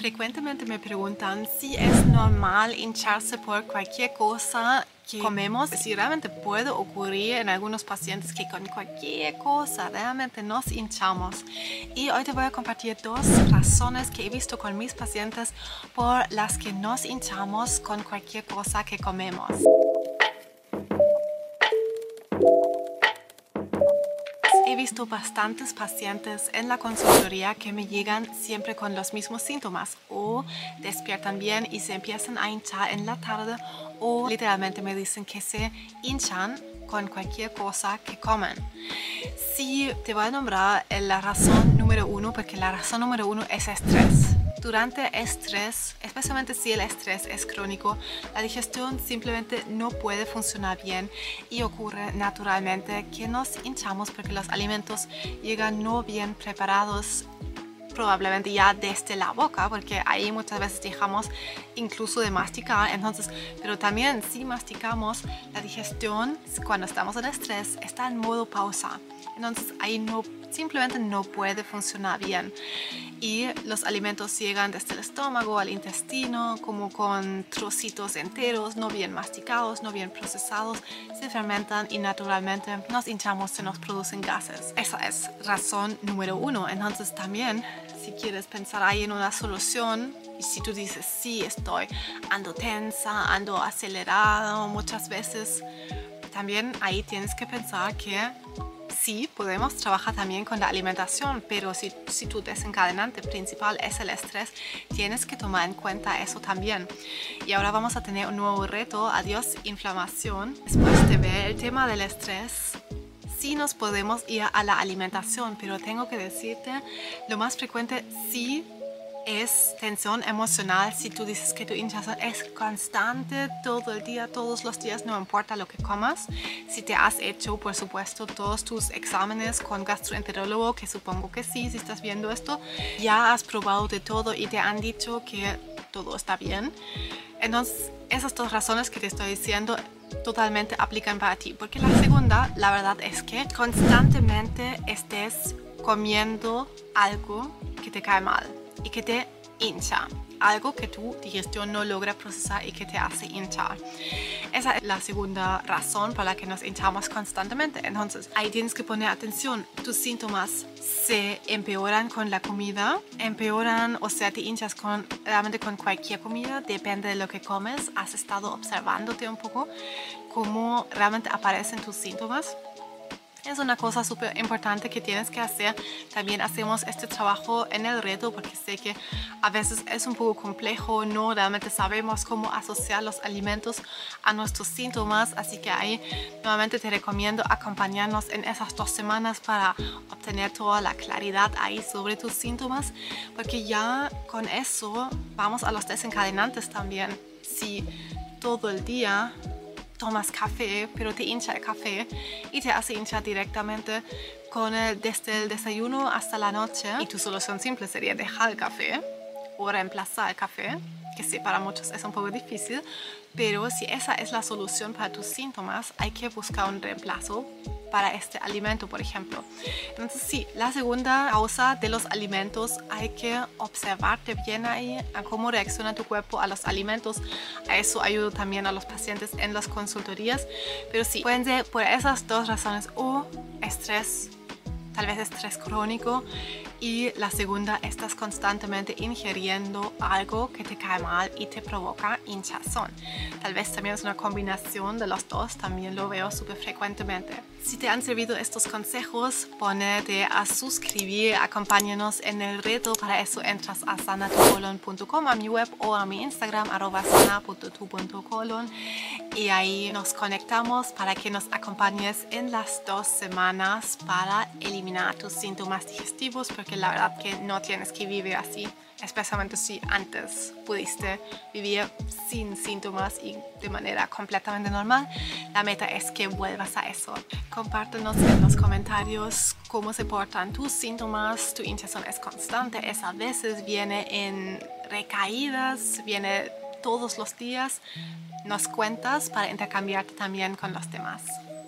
Frecuentemente me preguntan si es normal hincharse por cualquier cosa que comemos, si realmente puede ocurrir en algunos pacientes que con cualquier cosa realmente nos hinchamos. Y hoy te voy a compartir dos razones que he visto con mis pacientes por las que nos hinchamos con cualquier cosa que comemos. Visto bastantes pacientes en la consultoría que me llegan siempre con los mismos síntomas o despiertan bien y se empiezan a hinchar en la tarde o literalmente me dicen que se hinchan con cualquier cosa que comen. Sí, te voy a nombrar la razón número uno porque la razón número uno es estrés. Durante estrés, especialmente si el estrés es crónico, la digestión simplemente no puede funcionar bien y ocurre naturalmente que nos hinchamos porque los alimentos llegan no bien preparados probablemente ya desde la boca, porque ahí muchas veces dejamos incluso de masticar, entonces, pero también si masticamos, la digestión cuando estamos en estrés está en modo pausa, entonces ahí no simplemente no puede funcionar bien. Y los alimentos llegan desde el estómago al intestino, como con trocitos enteros, no bien masticados, no bien procesados, se fermentan y naturalmente nos hinchamos, se nos producen gases. Esa es razón número uno. Entonces también, si quieres pensar ahí en una solución, y si tú dices, sí, estoy ando tensa, ando acelerado muchas veces, también ahí tienes que pensar que sí, podemos trabajar también con la alimentación, pero si, si tu desencadenante principal es el estrés, tienes que tomar en cuenta eso también. Y ahora vamos a tener un nuevo reto, adiós inflamación. Después de ver el tema del estrés, sí nos podemos ir a la alimentación, pero tengo que decirte, lo más frecuente sí es tensión emocional si tú dices que tu hinchazón es constante todo el día, todos los días, no importa lo que comas. Si te has hecho, por supuesto, todos tus exámenes con gastroenterólogo, que supongo que sí, si estás viendo esto, ya has probado de todo y te han dicho que todo está bien. Entonces, esas dos razones que te estoy diciendo totalmente aplican para ti. Porque la segunda, la verdad es que constantemente estés comiendo algo que te cae mal y que te hincha, algo que tu digestión no logra procesar y que te hace hinchar. Esa es la segunda razón por la que nos hinchamos constantemente. Entonces, ahí tienes que poner atención. Tus síntomas se empeoran con la comida, empeoran, o sea, te hinchas con, realmente con cualquier comida, depende de lo que comes. Has estado observándote un poco cómo realmente aparecen tus síntomas es una cosa súper importante que tienes que hacer. También hacemos este trabajo en el reto porque sé que a veces es un poco complejo, no realmente sabemos cómo asociar los alimentos a nuestros síntomas, así que ahí nuevamente te recomiendo acompañarnos en esas dos semanas para obtener toda la claridad ahí sobre tus síntomas, porque ya con eso vamos a los desencadenantes también. Si todo el día tomas café, pero te hincha el café y te hace hinchar directamente con el, desde el desayuno hasta la noche. Y tu solución simple sería dejar el café o reemplazar el café, que sí, para muchos es un poco difícil, pero si esa es la solución para tus síntomas, hay que buscar un reemplazo para este alimento, por ejemplo. Entonces, sí, la segunda causa de los alimentos, hay que observarte bien ahí a cómo reacciona tu cuerpo a los alimentos. A eso ayudo también a los pacientes en las consultorías. Pero sí, pueden ser por esas dos razones o estrés tal vez estrés crónico y la segunda, estás constantemente ingiriendo algo que te cae mal y te provoca hinchazón. Tal vez también es una combinación de los dos, también lo veo súper frecuentemente. Si te han servido estos consejos, ponete a suscribir, acompáñanos en el reto, para eso entras a sanatucolon.com, a mi web o a mi Instagram, arroba sana.tu.colon y ahí nos conectamos para que nos acompañes en las dos semanas para eliminar tus síntomas digestivos porque la verdad que no tienes que vivir así especialmente si antes pudiste vivir sin síntomas y de manera completamente normal. La meta es que vuelvas a eso. Compártenos en los comentarios cómo se portan tus síntomas. Tu hinchazón es constante, es a veces viene en recaídas, viene todos los días nos cuentas para intercambiarte también con los demás.